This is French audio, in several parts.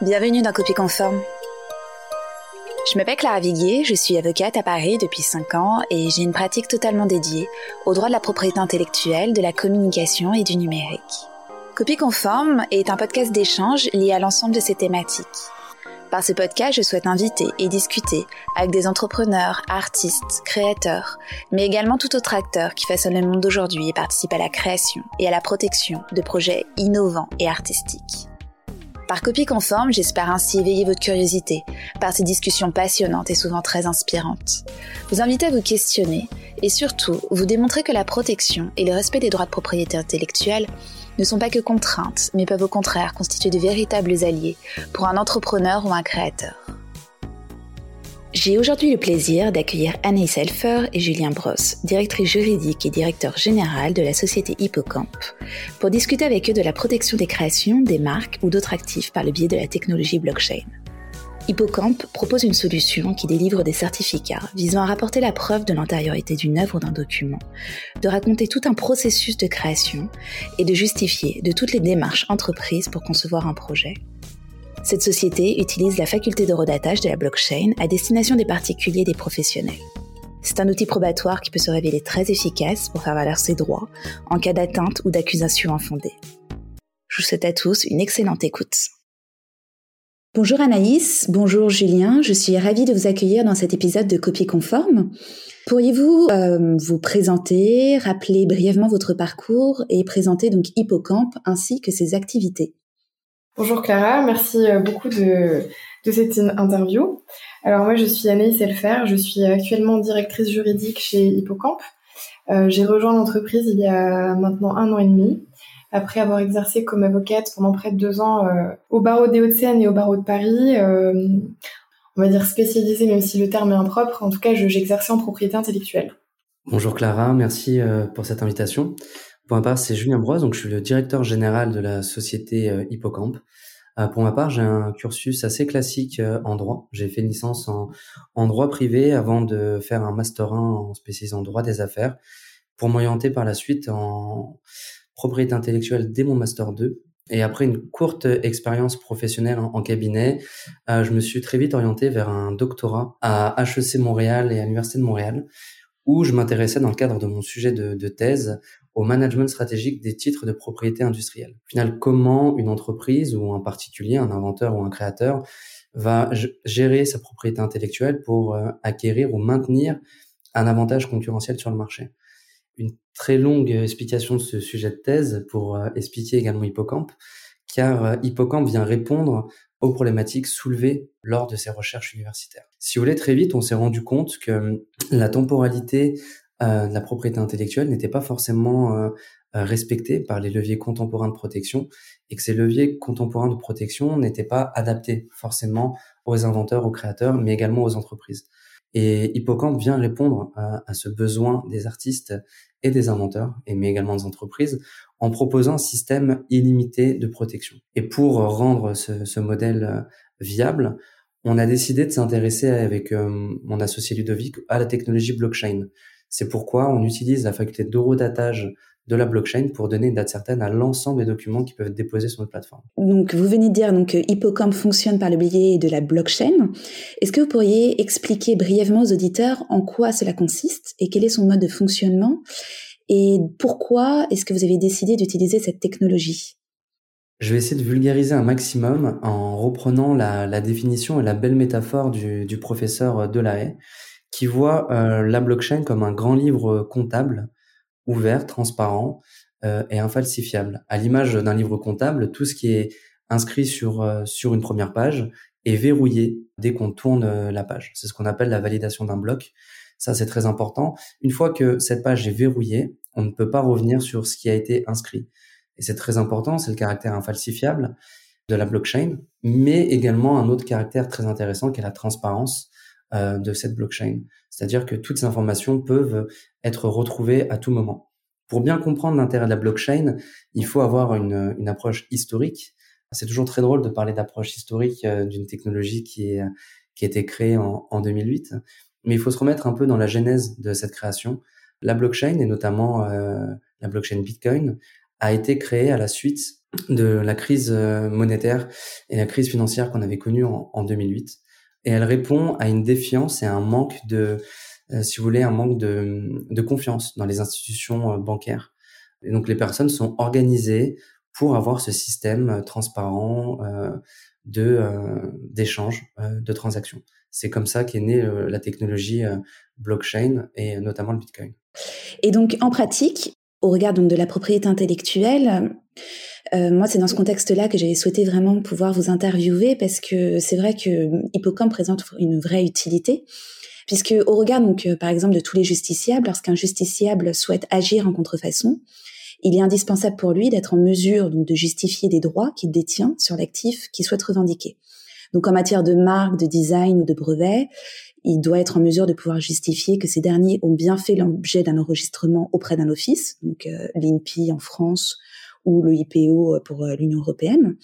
Bienvenue dans Copie Conforme. Je m'appelle Clara Viguier, je suis avocate à Paris depuis 5 ans et j'ai une pratique totalement dédiée au droit de la propriété intellectuelle, de la communication et du numérique. Copie Conforme est un podcast d'échange lié à l'ensemble de ces thématiques. Par ce podcast, je souhaite inviter et discuter avec des entrepreneurs, artistes, créateurs, mais également tout autre acteur qui façonne le monde d'aujourd'hui et participe à la création et à la protection de projets innovants et artistiques. Par copie conforme, j'espère ainsi éveiller votre curiosité par ces discussions passionnantes et souvent très inspirantes. Vous inviter à vous questionner et surtout vous démontrer que la protection et le respect des droits de propriété intellectuelle ne sont pas que contraintes, mais peuvent au contraire constituer de véritables alliés pour un entrepreneur ou un créateur. J'ai aujourd'hui le plaisir d'accueillir Anaïs Elfer et Julien Brosse, directrice juridique et directeur général de la société Hippocamp, pour discuter avec eux de la protection des créations, des marques ou d'autres actifs par le biais de la technologie blockchain. Hippocamp propose une solution qui délivre des certificats visant à rapporter la preuve de l'antériorité d'une œuvre ou d'un document, de raconter tout un processus de création et de justifier de toutes les démarches entreprises pour concevoir un projet. Cette société utilise la faculté de redatage de la blockchain à destination des particuliers et des professionnels. C'est un outil probatoire qui peut se révéler très efficace pour faire valoir ses droits en cas d'atteinte ou d'accusation infondée. Je vous souhaite à tous une excellente écoute. Bonjour Anaïs, bonjour Julien, je suis ravie de vous accueillir dans cet épisode de Copie conforme. Pourriez-vous euh, vous présenter, rappeler brièvement votre parcours et présenter donc Hippocampe ainsi que ses activités? Bonjour Clara, merci euh, beaucoup de, cette interview. Alors moi je suis Anaïs Elfer, je suis actuellement directrice juridique chez Hippocampe. Euh, j'ai rejoint l'entreprise il y a maintenant un an et demi, après avoir exercé comme avocate pendant près de deux ans euh, au barreau des Hauts-de-Seine et au barreau de Paris. on va dire spécialisée, même si le terme est impropre. En tout cas, j'exerçais en propriété intellectuelle. Bonjour Clara, merci pour cette invitation. Pour ma part, c'est Julien Brosse, donc je suis le directeur général de la société euh, Hippocampe. Euh, pour ma part, j'ai un cursus assez classique euh, en droit. J'ai fait une licence en, droit privé avant de faire un master 1 en spécialisant droit des affaires pour m'orienter par la suite en propriété intellectuelle dès mon master 2. Et après une courte expérience professionnelle en, cabinet, je me suis très vite orienté vers un doctorat à HEC Montréal et à l'Université de Montréal, où je m'intéressais dans le cadre de mon sujet de thèse au management stratégique des titres de propriété industrielle. Au final, comment une entreprise ou un particulier, un inventeur ou un créateur va gérer sa propriété intellectuelle pour euh, acquérir ou maintenir un avantage concurrentiel sur le marché? Une très longue explication de ce sujet de thèse pour euh, expliquer également Hippocampe, car euh, Hippocampe vient répondre aux problématiques soulevées lors de ses recherches universitaires. Si vous voulez, très vite, on s'est rendu compte que la temporalité euh, la propriété intellectuelle n'était pas forcément euh, euh, respectée par les leviers contemporains de protection et que ces leviers contemporains de protection n'étaient pas adaptés forcément aux inventeurs, aux créateurs, mais également aux entreprises. Et Hippocampe vient répondre à, ce besoin des artistes et des inventeurs, et mais également des entreprises, en proposant un système illimité de protection. Et pour rendre ce, ce modèle viable, on a décidé de s'intéresser avec mon associé Ludovic à la technologie blockchain. C'est pourquoi on utilise la faculté d'eurodatage de la blockchain pour donner une date certaine à l'ensemble des documents qui peuvent être déposés sur notre plateforme. Donc, vous venez de dire donc, que Hippocampe fonctionne par le biais de la blockchain. Est-ce que vous pourriez expliquer brièvement aux auditeurs en quoi cela consiste et quel est son mode de fonctionnement et pourquoi est-ce que vous avez décidé d'utiliser cette technologie? Je vais essayer de vulgariser un maximum en reprenant la, définition et la belle métaphore du, du professeur Delahaye qui voit euh, la blockchain comme un grand livre comptable, ouvert, transparent euh, et infalsifiable. À l'image d'un livre comptable, tout ce qui est inscrit sur, euh, sur une première page est verrouillé dès qu'on tourne la page. C'est ce qu'on appelle la validation d'un bloc. Ça, c'est très important. Une fois que cette page est verrouillée, on ne peut pas revenir sur ce qui a été inscrit. Et c'est très important, c'est le caractère infalsifiable de la blockchain, mais également un autre caractère très intéressant qui est la transparence euh, de cette blockchain. C'est-à-dire que toutes ces informations peuvent être retrouvées à tout moment. Pour bien comprendre l'intérêt de la blockchain, il faut avoir une, une approche historique. C'est toujours très drôle de parler d'approche historique euh, d'une technologie qui, est, qui a été créée en, en 2008, mais il faut se remettre un peu dans la genèse de cette création. La blockchain, et notamment euh, la blockchain Bitcoin, a été créée à la suite de la crise monétaire et la crise financière qu'on avait connue en, en 2008. Et elle répond à une défiance et à un manque de, si vous voulez, un manque de, de confiance dans les institutions bancaires. Et donc les personnes sont organisées pour avoir ce système transparent euh, de d'échange de transactions. C'est comme ça qu'est née la technologie blockchain et notamment le Bitcoin. Et donc en pratique, au regard donc de la propriété intellectuelle, euh, moi, c'est dans ce contexte-là que j'avais souhaité vraiment pouvoir vous interviewer parce que c'est vrai que Hippocampe présente une vraie utilité. Puisque au regard donc euh, par exemple de tous les justiciables, lorsqu'un justiciable souhaite agir en contrefaçon, il est indispensable pour lui d'être en mesure donc de justifier des droits qu'il détient sur l'actif qu'il souhaite revendiquer. Donc en matière de marque, de design ou de brevet, il doit être en mesure de pouvoir justifier que ces derniers ont bien fait l'objet d'un enregistrement auprès d'un office, donc euh, l'INPI en France ou le IPO pour euh, l'Union européenne.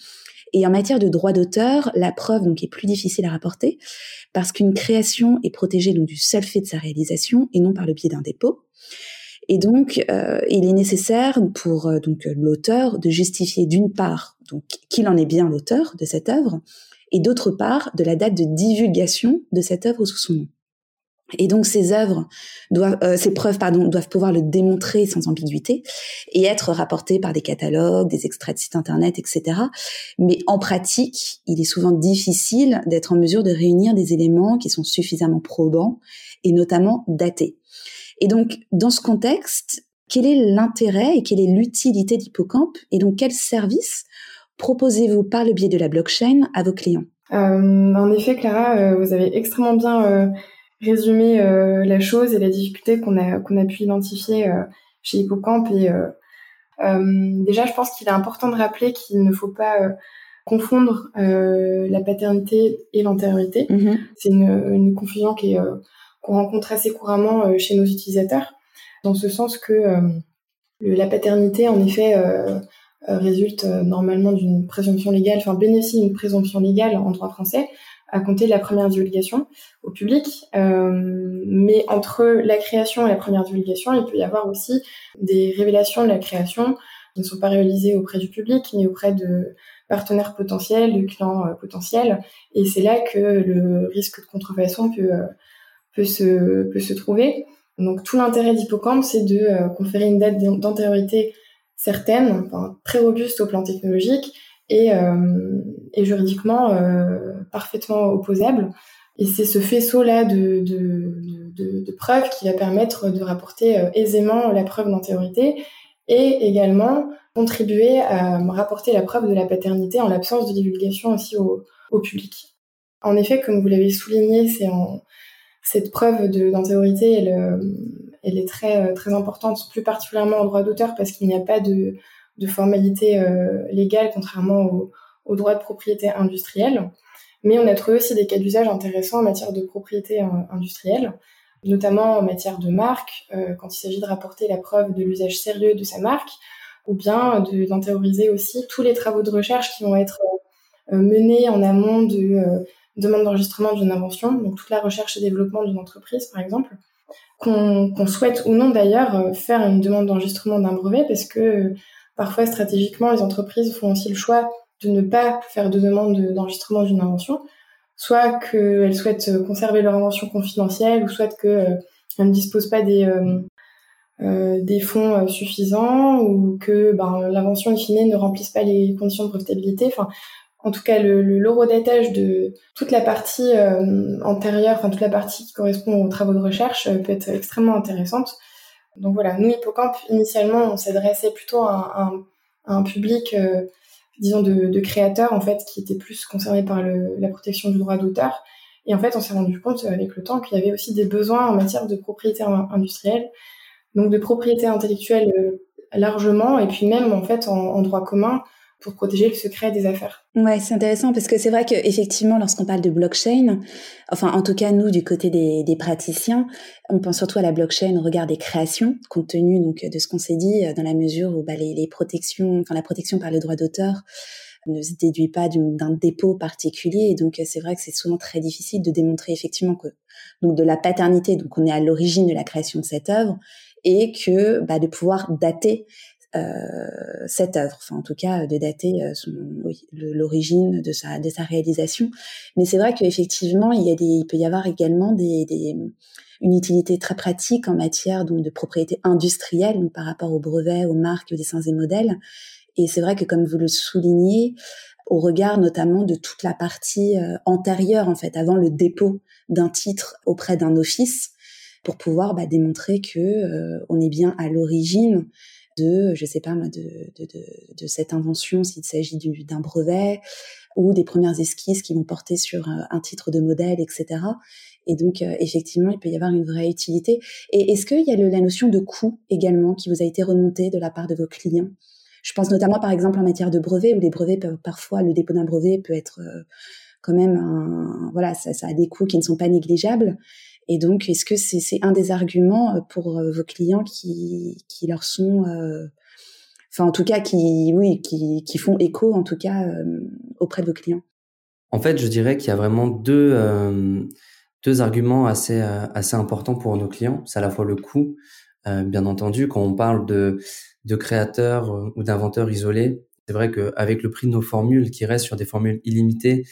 Et en matière de droit d'auteur, la preuve donc est plus difficile à rapporter parce qu'une création est protégée donc du seul fait de sa réalisation et non par le biais d'un dépôt. Et donc, euh, il est nécessaire pour euh, donc l'auteur de justifier d'une part donc qu'il en est bien l'auteur de cette œuvre, et d'autre part de la date de divulgation de cette œuvre sous son nom. Et donc ces œuvres doivent, euh, ces preuves pardon, doivent pouvoir le démontrer sans ambiguïté et être rapportées par des catalogues, des extraits de sites internet, etc. Mais en pratique, il est souvent difficile d'être en mesure de réunir des éléments qui sont suffisamment probants et notamment datés. Et donc dans ce contexte, quel est l'intérêt et quelle est l'utilité d'Hippocampe et donc quel service proposez-vous par le biais de la blockchain à vos clients? Euh, En effet, Clara, euh, vous avez extrêmement bien euh, résumer euh, la chose et la difficulté qu'on a qu'on a pu identifier euh, chez Hippocampe et euh, déjà je pense qu'il est important de rappeler qu'il ne faut pas confondre la paternité et l'antériorité. Mm-hmm. C'est une, une, confusion qui est qu'on rencontre assez couramment chez nos utilisateurs, dans ce sens que la paternité, en effet, résulte normalement d'une présomption légale, enfin bénéficie d'une présomption légale en droit français, à compter de la première divulgation au public. Euh, mais entre la création et la première divulgation, il peut y avoir aussi des révélations de la création qui ne sont pas réalisées auprès du public, mais auprès de partenaires potentiels, de clients euh, potentiels. Et c'est là que le risque de contrefaçon peut, euh, se, trouver. Donc tout l'intérêt d'Hippocampe, c'est de conférer une date d'antériorité certaine, très robuste au plan technologique, et, juridiquement parfaitement opposable. Et c'est ce faisceau-là de, preuves qui va permettre de rapporter euh, aisément la preuve d'antériorité et également contribuer à rapporter la preuve de la paternité en l'absence de divulgation aussi au, public. En effet, comme vous l'avez souligné, cette preuve d'antériorité, elle, elle est très, très importante, plus particulièrement en droit d'auteur, parce qu'il n'y a pas de, formalité euh, légale, contrairement au, au, droit de propriété industrielle. Mais on a trouvé aussi des cas d'usage intéressants en matière de propriété euh, industrielle, notamment en matière de marque, euh, quand il s'agit de rapporter la preuve de l'usage sérieux de sa marque, ou bien d'intérioriser aussi tous les travaux de recherche qui vont être menés en amont de demande d'enregistrement d'une invention, donc toute la recherche et développement d'une entreprise, par exemple, qu'on souhaite ou non d'ailleurs faire une demande d'enregistrement d'un brevet, parce que Parfois, stratégiquement, les entreprises font aussi le choix de ne pas faire de demande d'enregistrement d'une invention, soit qu'elles souhaitent conserver leur invention confidentielle, ou soit qu'elles euh, ne disposent pas des, euh, euh, fonds suffisants, ou que ben, l'invention, in fine, ne remplisse pas les conditions de profitabilité. Enfin, en tout cas, le l'eurodatage de toute la partie antérieure, enfin toute la partie qui correspond aux travaux de recherche peut être extrêmement intéressante. Donc voilà, nous, Hippocampe, initialement, on s'adressait plutôt à, un public, disons, de, créateurs, en fait, qui étaient plus concernés par la protection du droit d'auteur. Et en fait, on s'est rendu compte avec le temps qu'il y avait aussi des besoins en matière de propriété industrielle, donc de propriété intellectuelle euh, largement, et puis même, en fait, en droit commun, pour protéger le secret des affaires. Ouais, c'est intéressant parce que c'est vrai qu'effectivement, lorsqu'on parle de blockchain, enfin, en tout cas, nous, du côté des, praticiens, on pense surtout à la blockchain au regard des créations, compte tenu donc de ce qu'on s'est dit, dans la mesure où bah, les, protections, enfin, la protection par le droit d'auteur ne se déduit pas d'un dépôt particulier. Et donc, c'est vrai que c'est souvent très difficile de démontrer effectivement que, donc, de la paternité, donc on est à l'origine de la création de cette œuvre, et que bah, de pouvoir dater cette œuvre, enfin en tout cas de dater l'origine de sa de sa réalisation. Mais c'est vrai qu'effectivement il y a des il peut y avoir également des, des une utilité très pratique en matière de propriété industrielle par rapport aux brevets, aux marques, aux dessins et modèles. Et c'est vrai que comme vous le soulignez, au regard notamment de toute la partie euh, antérieure en fait, avant le dépôt d'un titre auprès d'un office, pour pouvoir bah, démontrer que euh, on est bien à l'origine de, je sais pas de, de, de, de cette invention s'il s'agit d'un brevet ou des premières esquisses qui vont porter sur euh, un titre de modèle, etc. Et donc, effectivement, il peut y avoir une vraie utilité. Et est-ce qu'il y a le, la notion de coût également qui vous a été remontée de la part de vos clients? Je pense notamment par exemple en matière de brevets où les brevets peuvent parfois le dépôt d'un brevet peut être euh, quand même un, voilà ça, ça, a des coûts qui ne sont pas négligeables. Et donc est-ce que c'est un des arguments euh, pour euh, vos clients qui qui leur sont enfin en tout cas qui oui qui, qui font écho en tout cas auprès de vos clients? En fait, je dirais qu'il y a vraiment deux deux arguments assez assez importants pour nos clients. C'est à la fois le coût, bien entendu, quand on parle de de créateurs euh, ou d'inventeurs isolés. C'est vrai qu'avec le prix de nos formules qui restent sur des formules illimitées,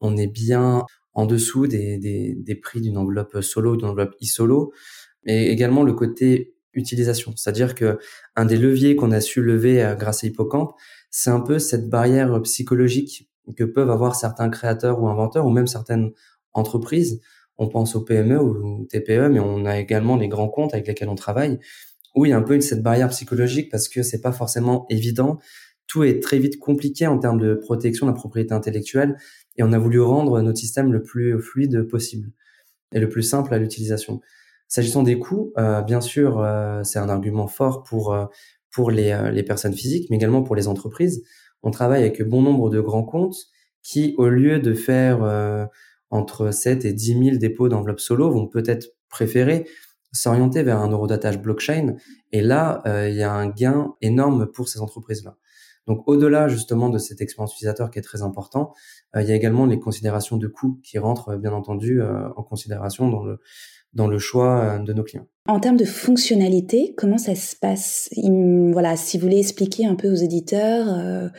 on est bien en dessous des, des, des prix d'une enveloppe solo, d'une enveloppe e-solo. Et également le côté utilisation. C'est-à-dire que un des leviers qu'on a su lever euh, grâce à Hippocampe, c'est un peu cette barrière psychologique que peuvent avoir certains créateurs ou inventeurs ou même certaines entreprises. On pense aux PME ou TPE, mais on a également les grands comptes avec lesquels on travaille où il y a un peu cette barrière psychologique parce que c'est pas forcément évident. Tout est très vite compliqué en termes de protection de la propriété intellectuelle et on a voulu rendre notre système le plus fluide possible et le plus simple à l'utilisation. S'agissant des coûts, euh, bien sûr, euh, c'est un argument fort pour euh, pour les, les personnes physiques, mais également pour les entreprises. On travaille avec bon nombre de grands comptes qui, au lieu de faire entre 7 et 10 000 dépôts d'enveloppes solo, vont peut-être préférer s'orienter vers un eurodatage blockchain. Et là, euh, il y a un gain énorme pour ces entreprises-là. Donc, au-delà justement de cette expérience utilisateur qui est très important, euh, il y a également les considérations de coûts qui rentrent bien entendu euh, en considération dans le dans le choix de nos clients. En termes de fonctionnalité, comment ça se passe? Voilà, si vous voulez expliquer un peu aux éditeurs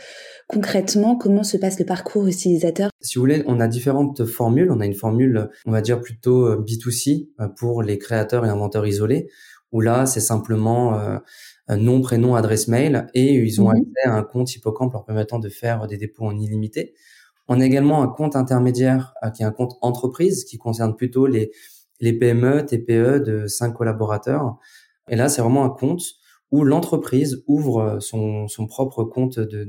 concrètement comment se passe le parcours utilisateur? Si vous voulez, on a différentes formules. On a une formule, on va dire plutôt euh, B2C euh, pour les créateurs et inventeurs isolés, où là, c'est simplement euh, nom, prénom, adresse mail, et ils ont mhm. accès à un compte Hippocampe leur permettant de faire des dépôts en illimité. On a également un compte intermédiaire qui est un compte entreprise qui concerne plutôt les, les PME, TPE de 5 collaborateurs. Et là, c'est vraiment un compte où l'entreprise ouvre euh, son, son, propre compte de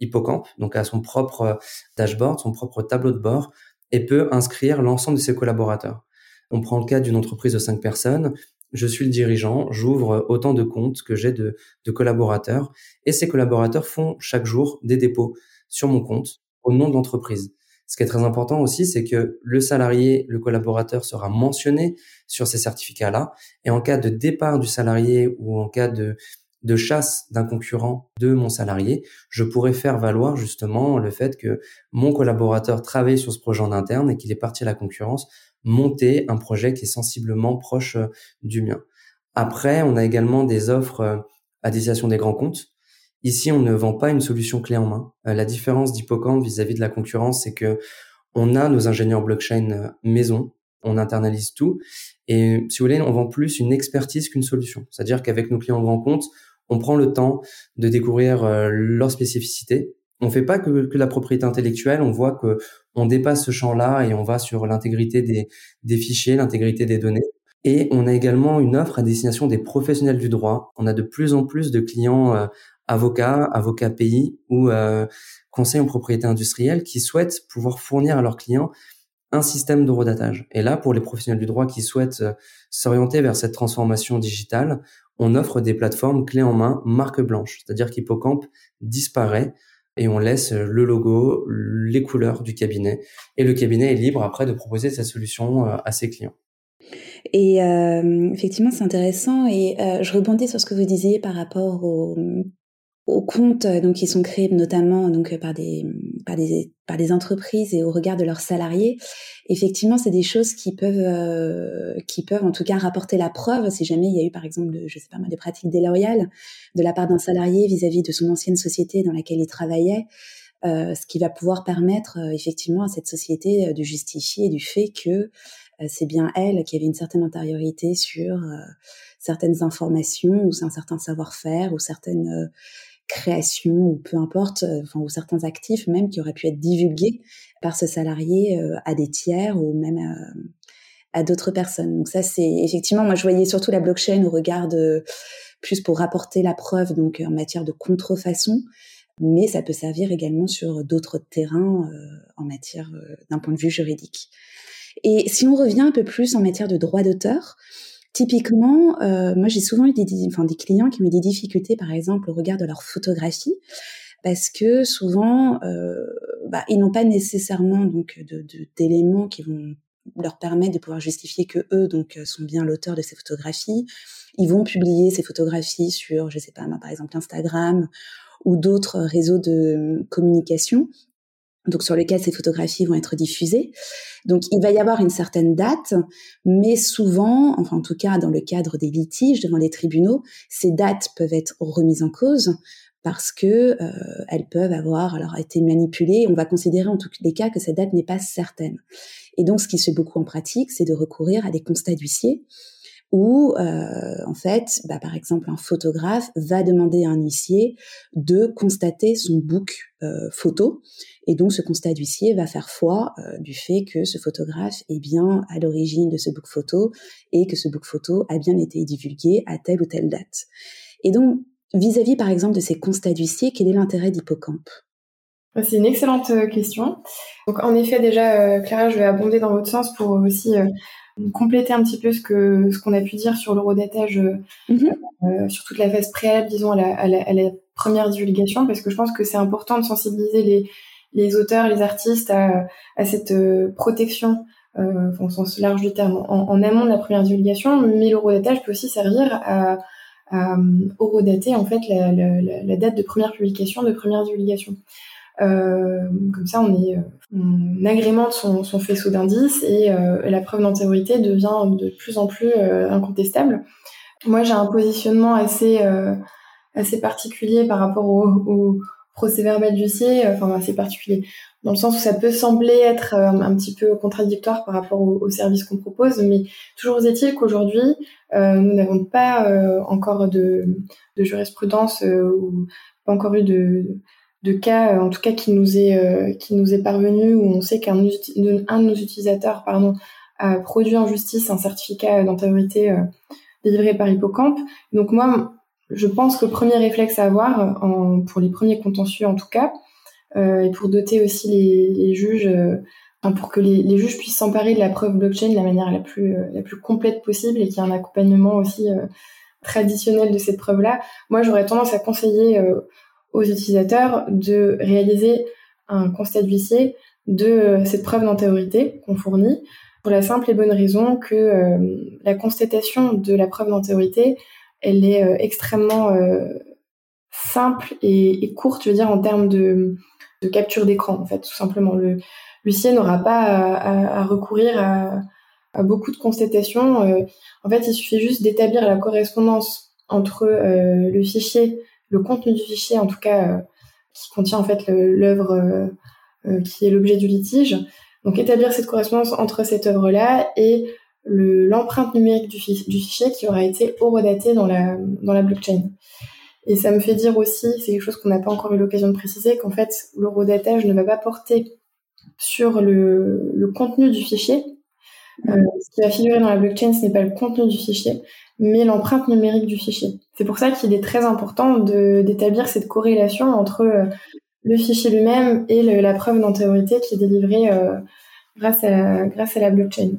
Hippocampe, donc à son propre euh, dashboard, son propre tableau de bord, et peut inscrire l'ensemble de ses collaborateurs. On prend le cas d'une entreprise de cinq personnes. Je suis le dirigeant, j'ouvre autant de comptes que j'ai de, collaborateurs, et ces collaborateurs font chaque jour des dépôts sur mon compte au nom de l'entreprise. Ce qui est très important aussi, c'est que le salarié, le collaborateur sera mentionné sur ces certificats-là. Et en cas de départ du salarié ou en cas de, de chasse d'un concurrent de mon salarié, je pourrais faire valoir justement le fait que mon collaborateur travaille sur ce projet en interne et qu'il est parti à la concurrence, monter un projet qui est sensiblement proche euh, du mien. Après, on a également des offres euh, à destination des grands comptes. Ici, on ne vend pas une solution clé en main. Euh, la différence d'Hippocampe vis-à-vis de la concurrence, c'est que on a nos ingénieurs blockchain maison, on internalise tout. Et si vous voulez, on vend plus une expertise qu'une solution. C'est-à-dire qu'avec nos clients grand compte, on prend le temps de découvrir euh, leurs spécificités. On fait pas que, la propriété intellectuelle, on voit que on dépasse ce champ-là et on va sur l'intégrité des, fichiers, l'intégrité des données. Et on a également une offre à destination des professionnels du droit. On a de plus en plus de clients avocats, avocats pays ou euh, conseils en propriété industrielle qui souhaitent pouvoir fournir à leurs clients un système d'eurodatage. Et là, pour les professionnels du droit qui souhaitent euh, s'orienter vers cette transformation digitale, on offre des plateformes clés en main, marque blanche, c'est-à-dire qu'Hippocampe disparaît et on laisse le logo, les couleurs du cabinet. Et le cabinet est libre après de proposer sa solution euh, à ses clients. Et euh, effectivement, c'est intéressant. Et euh, je rebondis sur ce que vous disiez par rapport au, aux comptes donc qui sont créés notamment donc par des par des par des entreprises et au regard de leurs salariés, effectivement, c'est des choses qui peuvent qui peuvent en tout cas rapporter la preuve si jamais il y a eu par exemple je sais pas moi des pratiques déloyales de la part d'un salarié vis-à-vis de son ancienne société dans laquelle il travaillait. Euh, ce qui va pouvoir permettre effectivement à cette société de justifier du fait que c'est bien elle qui avait une certaine antériorité sur certaines informations ou un certain savoir-faire ou certaines création ou peu importe, euh, enfin, ou certains actifs même qui auraient pu être divulgués par ce salarié euh, à des tiers ou même à, d'autres personnes. Donc ça, c'est effectivement, moi je voyais surtout la blockchain au regard de plus pour rapporter la preuve, donc en matière de contrefaçon, mais ça peut servir également sur d'autres terrains euh, en matière d'un point de vue juridique. Et si on revient un peu plus en matière de droit d'auteur, Typiquement, euh, moi j'ai souvent eu des, enfin, des clients qui ont eu des difficultés, par exemple, au regard de leur photographie, parce que souvent, euh, bah, ils n'ont pas nécessairement donc d'éléments de, qui vont leur permettre de pouvoir justifier que eux donc sont bien l'auteur de ces photographies. Ils vont publier ces photographies sur, je sais pas, par exemple Instagram ou d'autres réseaux de communication donc sur lequel ces photographies vont être diffusées. Donc il va y avoir une certaine date, mais souvent, enfin en tout cas dans le cadre des litiges devant les tribunaux, ces dates peuvent être remises en cause parce que euh, elles peuvent avoir alors été manipulées. On va considérer en tous les cas que cette date n'est pas certaine. Et donc ce qui se fait beaucoup en pratique, c'est de recourir à des constats d'huissier où euh, en fait, bah, par exemple, un photographe va demander à un huissier de constater son book euh, photo, et donc ce constat d'huissier va faire foi euh, du fait que ce photographe est bien à l'origine de ce book photo et que ce book photo a bien été divulgué à telle ou telle date. Et donc, vis-à-vis par exemple de ces constats d'huissier, quel est l'intérêt d'Hippocampe? C'est une excellente question. Donc en effet déjà, Clara, je vais abonder dans votre sens pour aussi compléter un petit peu ce que ce qu'on a pu dire sur l'eurodatage, euh, mhm. euh, sur toute la phase préalable, disons à la, à, la, à la, première divulgation, parce que je pense que c'est important de sensibiliser les, les auteurs, les artistes à, à cette euh, protection, euh, au sens large du terme, en, en, amont de la première divulgation. Mais l'eurodatage peut aussi servir à, à eurodater en fait la, la, la, date de première publication, de première divulgation. Euh, comme ça, on, est, on agrémente son, son faisceau d'indices et euh, la preuve d'antériorité devient de plus en plus euh, incontestable. Moi, j'ai un positionnement assez assez particulier par rapport au, au procès verbal d'huissier, enfin assez particulier, dans le sens où ça peut sembler être un, petit peu contradictoire par rapport au, au service qu'on propose, mais toujours est-il qu'aujourd'hui, euh, nous n'avons pas encore de, de jurisprudence ou pas encore eu de, de cas, euh, en tout cas qui nous est euh, qui nous est parvenu où on sait qu'un un de nos utilisateurs pardon a produit en justice un certificat d'antériorité euh, délivré par Hippocampe. Donc moi, je pense que le premier réflexe à avoir pour les premiers contentieux en tout cas, et pour doter aussi les, juges, pour que les, les, juges puissent s'emparer de la preuve blockchain de la manière la plus la plus complète possible et qu'il y ait un accompagnement aussi traditionnel de cette preuve-là. Moi, j'aurais tendance à conseiller aux utilisateurs de réaliser un constat d'huissier de euh, cette preuve d'antériorité qu'on fournit pour la simple et bonne raison que euh, la constatation de la preuve d'antériorité, elle est euh, extrêmement simple et, courte, je veux dire, en termes de, capture d'écran, en fait, tout simplement. Le l'huissier n'aura pas à, recourir à, à, beaucoup de constatations. en fait, il suffit juste d'établir la correspondance entre le fichier le contenu du fichier, en tout cas, euh, qui contient en fait l'œuvre euh, euh, qui est l'objet du litige. Donc établir cette correspondance entre cette œuvre-là et l'empreinte numérique du, fichier qui aura été horodatée dans la, dans la blockchain. Et ça me fait dire aussi, c'est quelque chose qu'on n'a pas encore eu l'occasion de préciser, qu'en fait, l'horodatage ne va pas porter sur le contenu du fichier. Euh, ce qui va figurer dans la blockchain, ce n'est pas le contenu du fichier, mais l'empreinte numérique du fichier. C'est pour ça qu'il est très important d'établir cette corrélation entre euh, le fichier lui-même et la preuve d'antériorité qui est délivrée euh, grâce, à la, blockchain.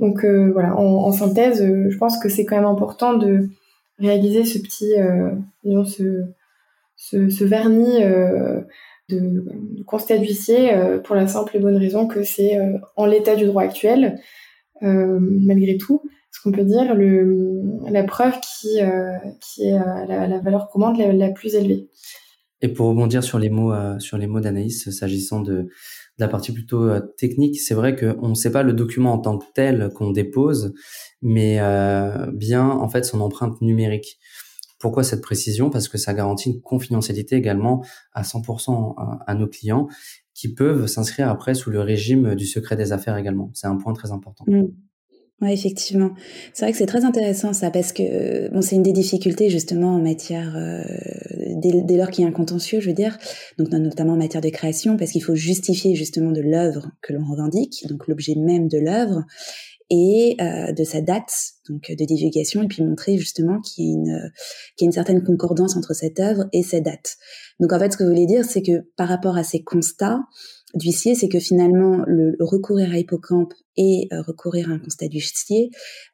Donc voilà, en, synthèse, je pense que c'est quand même important de réaliser ce petit, disons, ce, vernis de, de, constat d'huissier pour la simple et bonne raison que c'est en l'état du droit actuel, malgré tout, qu'on peut dire, la preuve qui, qui est la, la, valeur commande la, plus élevée. Et pour rebondir sur les mots, sur les mots d'Anaïs, s'agissant de, la partie plutôt euh, technique, c'est vrai qu'on ne sait pas le document en tant que tel qu'on dépose, mais euh, bien en fait son empreinte numérique. Pourquoi cette précision? Parce que ça garantit une confidentialité également à 100% à, nos clients qui peuvent s'inscrire après sous le régime du secret des affaires également. C'est un point très important. Mmh. Oui, effectivement. C'est vrai que c'est très intéressant ça, parce que bon, c'est une des difficultés justement en matière, euh, dès, lors qu'il y a un contentieux, je veux dire, donc notamment en matière de création, parce qu'il faut justifier justement de l'œuvre que l'on revendique, donc l'objet même de l'œuvre, et euh, de sa date donc de divulgation, et puis montrer justement qu'il y, a une, qu'il y a une certaine concordance entre cette œuvre et cette date. Donc en fait, ce que vous voulez dire, c'est que par rapport à ces constats, d'huissier, c'est que finalement, le, recourir à Hippocampe et euh, recourir à un constat d'huissier,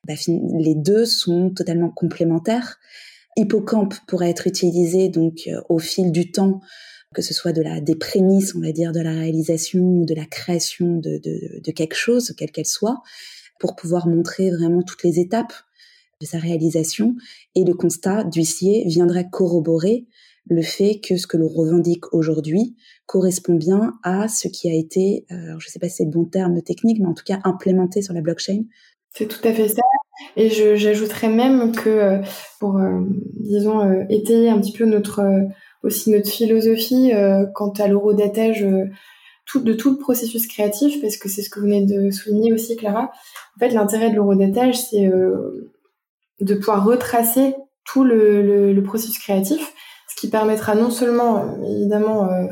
bah, les deux sont totalement complémentaires. Hippocampe pourrait être utilisé donc euh, au fil du temps, que ce soit de la des prémices, on va dire, de la réalisation ou de la création de, de, de quelque chose, quelle qu'elle soit, pour pouvoir montrer vraiment toutes les étapes de sa réalisation. Et le constat d'huissier viendrait corroborer le fait que ce que l'on revendique aujourd'hui correspond bien à ce qui a été, euh, je ne sais pas si c'est le bon terme technique, mais en tout cas implémenté sur la blockchain. C'est tout à fait ça. Et j'ajouterais même que euh, pour, euh, disons, étayer un petit peu notre aussi notre philosophie quant à l'eurodatage de tout le processus créatif, parce que c'est ce que vous venez de souligner aussi, Clara. En fait, l'intérêt de l'eurodatage, c'est de pouvoir retracer tout le, processus créatif qui permettra non seulement, euh, évidemment, euh,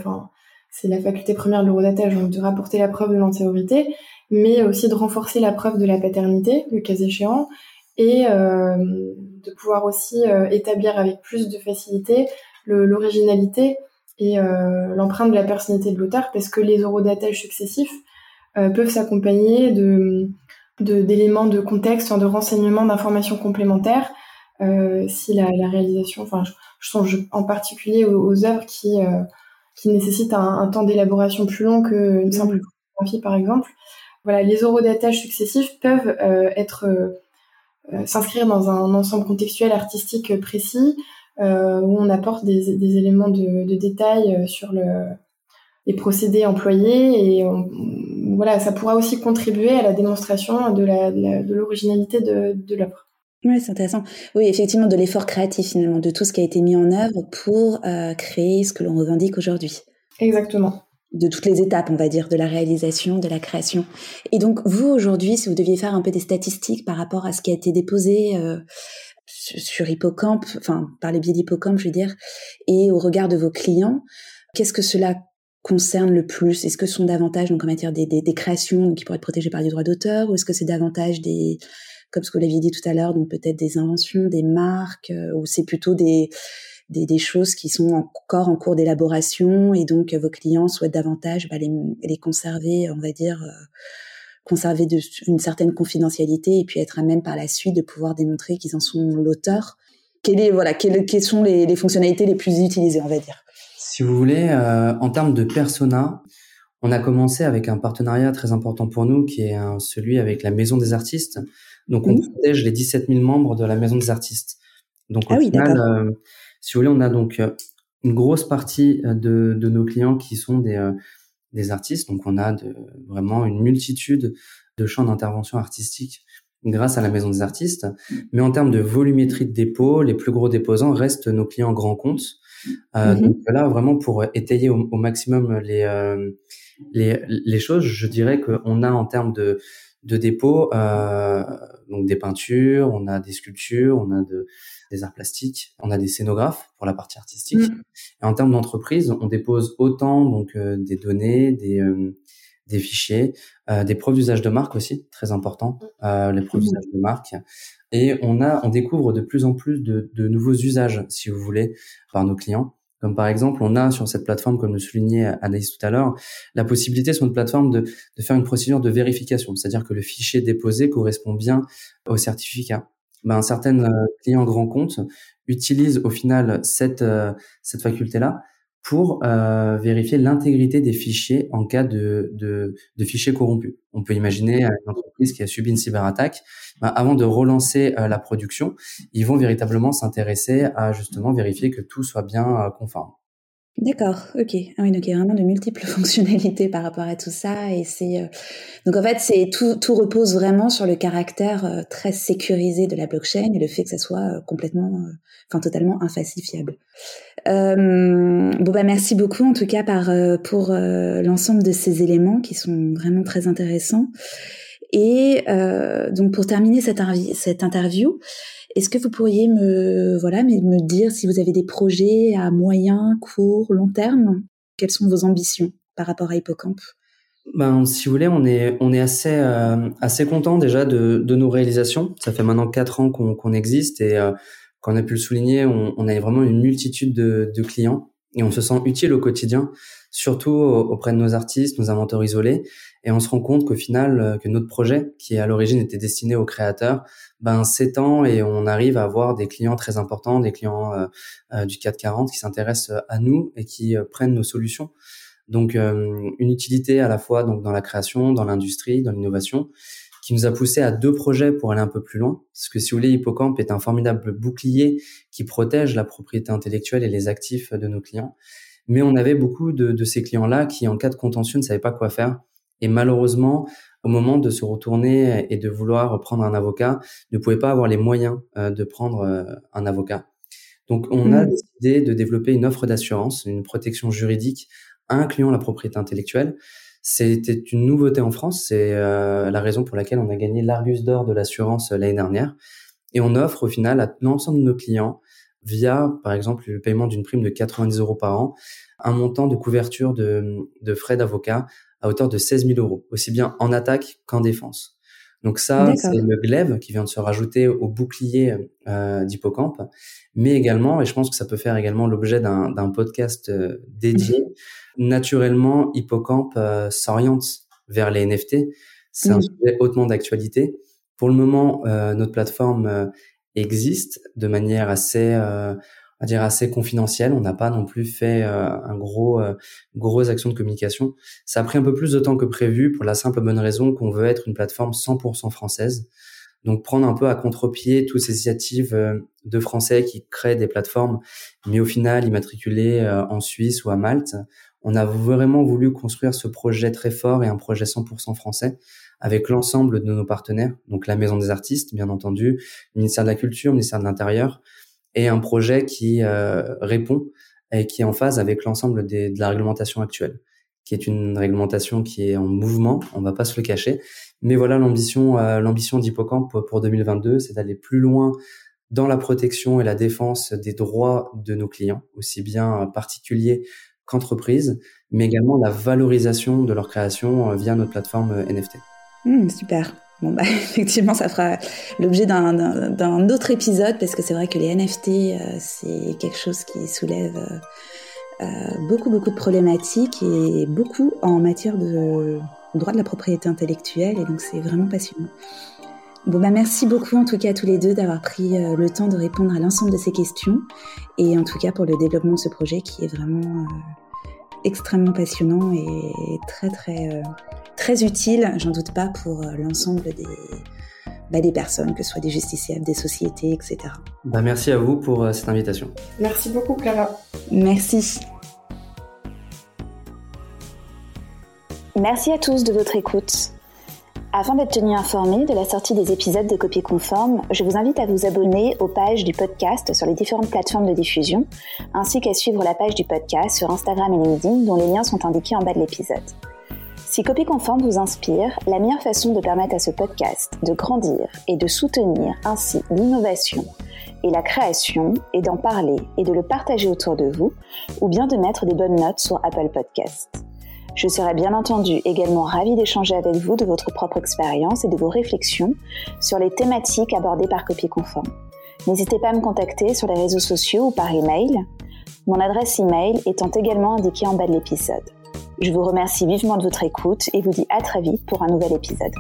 c'est la faculté première de l'eurodatage, donc de rapporter la preuve de l'antériorité, mais aussi de renforcer la preuve de la paternité, le cas échéant, et euh, de pouvoir aussi établir avec plus de facilité l'originalité et l'empreinte de la personnalité de l'auteur, parce que les eurodatages successifs peuvent s'accompagner de d'éléments de, contexte, de renseignements, d'informations complémentaires, si la, la réalisation, enfin, je songe en particulier aux, œuvres qui, euh, qui nécessitent un, temps d'élaboration plus long qu'une simple mmh. photographie, par exemple. Voilà, les eurodatages successifs peuvent euh, être euh, s'inscrire dans un ensemble contextuel artistique précis où on apporte des, des éléments de, de détail sur le, les procédés employés et voilà, ça pourra aussi contribuer à la démonstration de l'originalité de, de l'œuvre. Oui, c'est intéressant. Oui, effectivement, de l'effort créatif finalement, de tout ce qui a été mis en œuvre pour euh, créer ce que l'on revendique aujourd'hui. Exactement. De toutes les étapes, on va dire, de la réalisation, de la création. Et donc, vous, aujourd'hui, si vous deviez faire un peu des statistiques par rapport à ce qui a été déposé euh, sur Hippocampe, enfin, par les biais d'Hippocampe, je veux dire, et au regard de vos clients, qu'est-ce que cela concerne le plus? Est-ce que ce sont davantage, donc en matière des, des, créations qui pourraient être protégées par des droits d'auteur, ou est-ce que c'est davantage des comme ce que vous l'aviez dit tout à l'heure, donc peut-être des inventions, des marques, euh, ou c'est plutôt des, des, des, choses qui sont encore en cours d'élaboration et donc vos clients souhaitent davantage bah, les, les, conserver, on va dire, euh, conserver de, une certaine confidentialité et puis être à même par la suite de pouvoir démontrer qu'ils en sont l'auteur. Voilà, quelles, quelles sont les, les, fonctionnalités les plus utilisées, on va dire? Si vous voulez, euh, en termes de persona, on a commencé avec un partenariat très important pour nous qui est celui avec la Maison des Artistes. Donc, on protège les 17 000 membres de la Maison des Artistes. Donc, au ah final, euh, si vous voulez, on a donc euh, une grosse partie de, de nos clients qui sont des, des artistes. Donc, on a de, vraiment une multitude de champs d'intervention artistique grâce à la Maison des Artistes. Mais en termes de volumétrie de dépôt, les plus gros déposants restent nos clients grands comptes. Euh, mm-hmm. Donc là, vraiment pour étayer au, au maximum les, les, les choses, je dirais qu'on a en termes de de dépôt, euh, donc des peintures, on a des sculptures, on a de, des arts plastiques, on a des scénographes pour la partie artistique. Mm. Et en termes d'entreprise, on dépose autant donc euh, des données, des euh, des fichiers, euh, des preuves d'usage de marque aussi, très important, euh, les preuves mm. d'usage de marque. Et on a, on découvre de plus en plus de, de nouveaux usages, si vous voulez, par nos clients. Comme par exemple, on a sur cette plateforme, comme le soulignait Anaïs tout à l'heure, la possibilité sur une plateforme de, de faire une procédure de vérification, c'est-à-dire que le fichier déposé correspond bien au certificat. Ben, un certain euh, client grand compte utilise au final cette, euh, cette faculté-là pour euh, vérifier l'intégrité des fichiers en cas de, de, de, fichiers corrompus. On peut imaginer une entreprise qui a subi une cyberattaque, ben, avant de relancer euh, la production, ils vont véritablement s'intéresser à justement vérifier que tout soit bien euh, conforme. D'accord, ok. Ah oui, donc il y a vraiment de multiples fonctionnalités par rapport à tout ça, et c'est euh, donc en fait c'est tout tout repose vraiment sur le caractère euh, très sécurisé de la blockchain et le fait que ça soit euh, complètement, enfin totalement infalsifiable. bon bah merci beaucoup en tout cas par pour l'ensemble de ces éléments qui sont vraiment très intéressants. Et donc pour terminer cette interview, est-ce que vous pourriez me, voilà, me dire si vous avez des projets à moyen, court, long terme? Quelles sont vos ambitions par rapport à Hippocampe? Ben, si vous voulez, on est on est assez euh, assez content déjà de, de nos réalisations. Ça fait maintenant quatre ans qu'on qu'on existe et euh, qu'on a pu le souligner, on, on, a vraiment une multitude de, de clients et on se sent utile au quotidien, surtout auprès de nos artistes, nos inventeurs isolés. Et on se rend compte qu'au final, euh, que notre projet, qui à l'origine était destiné aux créateurs, ben s'étend et on arrive à avoir des clients très importants, des clients euh, euh du 440 qui s'intéressent à nous et qui euh, prennent nos solutions. Donc une utilité à la fois donc dans la création, dans l'industrie, dans l'innovation, qui nous a poussé à deux projets pour aller un peu plus loin. Parce que si vous voulez, Hippocampe est un formidable bouclier qui protège la propriété intellectuelle et les actifs de nos clients. Mais on avait beaucoup de, de ces clients-là qui, en cas de contentieux, ne savaient pas quoi faire et malheureusement, au moment de se retourner et de vouloir prendre un avocat, ne pouvait pas avoir les moyens euh, de prendre euh, un avocat. Donc, on a mmh. décidé de développer une offre d'assurance, une protection juridique incluant la propriété intellectuelle. C'était une nouveauté en France. C'est euh, la raison pour laquelle on a gagné l'Argus d'or de l'assurance l'année dernière. Et on offre au final à l'ensemble de nos clients, via par exemple le paiement d'une prime de 90 euros par an, un montant de couverture de, de frais d'avocat à hauteur de 16 000 euros, aussi bien en attaque qu'en défense. Donc ça, c'est le glaive qui vient de se rajouter au bouclier euh, d'Hippocampe, mais également, et je pense que ça peut faire également l'objet d'un podcast euh, dédié, naturellement, Hippocampe euh, s'oriente vers les NFT. C'est un sujet hautement d'actualité. Pour le moment, euh, notre plateforme existe de manière assez à dire assez confidentiel. On n'a pas non plus fait euh, un gros euh, grosse action de communication. Ça a pris un peu plus de temps que prévu pour la simple bonne raison qu'on veut être une plateforme 100% française. Donc prendre un peu à contre-pied toutes ces initiatives euh, de Français qui créent des plateformes, mais au final immatriculées en Suisse ou à Malte. On a vraiment voulu construire ce projet très fort et un projet 100% français avec l'ensemble de nos partenaires, donc la Maison des Artistes, bien entendu, le ministère de la Culture, le ministère de l'Intérieur, et un projet qui euh, répond et qui est en phase avec l'ensemble de la réglementation actuelle, qui est une réglementation qui est en mouvement, on va pas se le cacher. Mais voilà l'ambition, euh, l'ambition d'Hippocampe pour 2022, c'est d'aller plus loin dans la protection et la défense des droits de nos clients, aussi bien particuliers qu'entreprises, mais également la valorisation de leur création euh, via notre plateforme NFT. Mmh, super. Bon, bah, effectivement, ça fera l'objet d'un autre épisode parce que c'est vrai que les NFT, euh, c'est quelque chose qui soulève euh, euh, beaucoup, beaucoup de problématiques et beaucoup en matière de droit de la propriété intellectuelle et donc c'est vraiment passionnant. Bon, bah, merci beaucoup en tout cas à tous les deux d'avoir pris le temps de répondre à l'ensemble de ces questions et en tout cas pour le développement de ce projet qui est vraiment extrêmement passionnant et très, très très utile, j'en doute pas, pour euh, l'ensemble des, bah, des personnes, que ce soit des justiciables, des sociétés, etc. Bah, merci à vous pour euh, cette invitation. Merci beaucoup, Clara. Merci. Merci à tous de votre écoute. Afin d'être tenu informé de la sortie des épisodes de Copie Conforme, je vous invite à vous abonner aux pages du podcast sur les différentes plateformes de diffusion, ainsi qu'à suivre la page du podcast sur Instagram et LinkedIn dont les liens sont indiqués en bas de l'épisode. Si Copie Conforme vous inspire, la meilleure façon de permettre à ce podcast de grandir et de soutenir ainsi l'innovation et la création est d'en parler et de le partager autour de vous, ou bien de mettre des bonnes notes sur Apple Podcast. Je serai bien entendu également ravie d'échanger avec vous de votre propre expérience et de vos réflexions sur les thématiques abordées par Copie Conforme. N'hésitez pas à me contacter sur les réseaux sociaux ou par email, mon adresse email étant également indiquée en bas de l'épisode. Je vous remercie vivement de votre écoute et vous dis à très vite pour un nouvel épisode.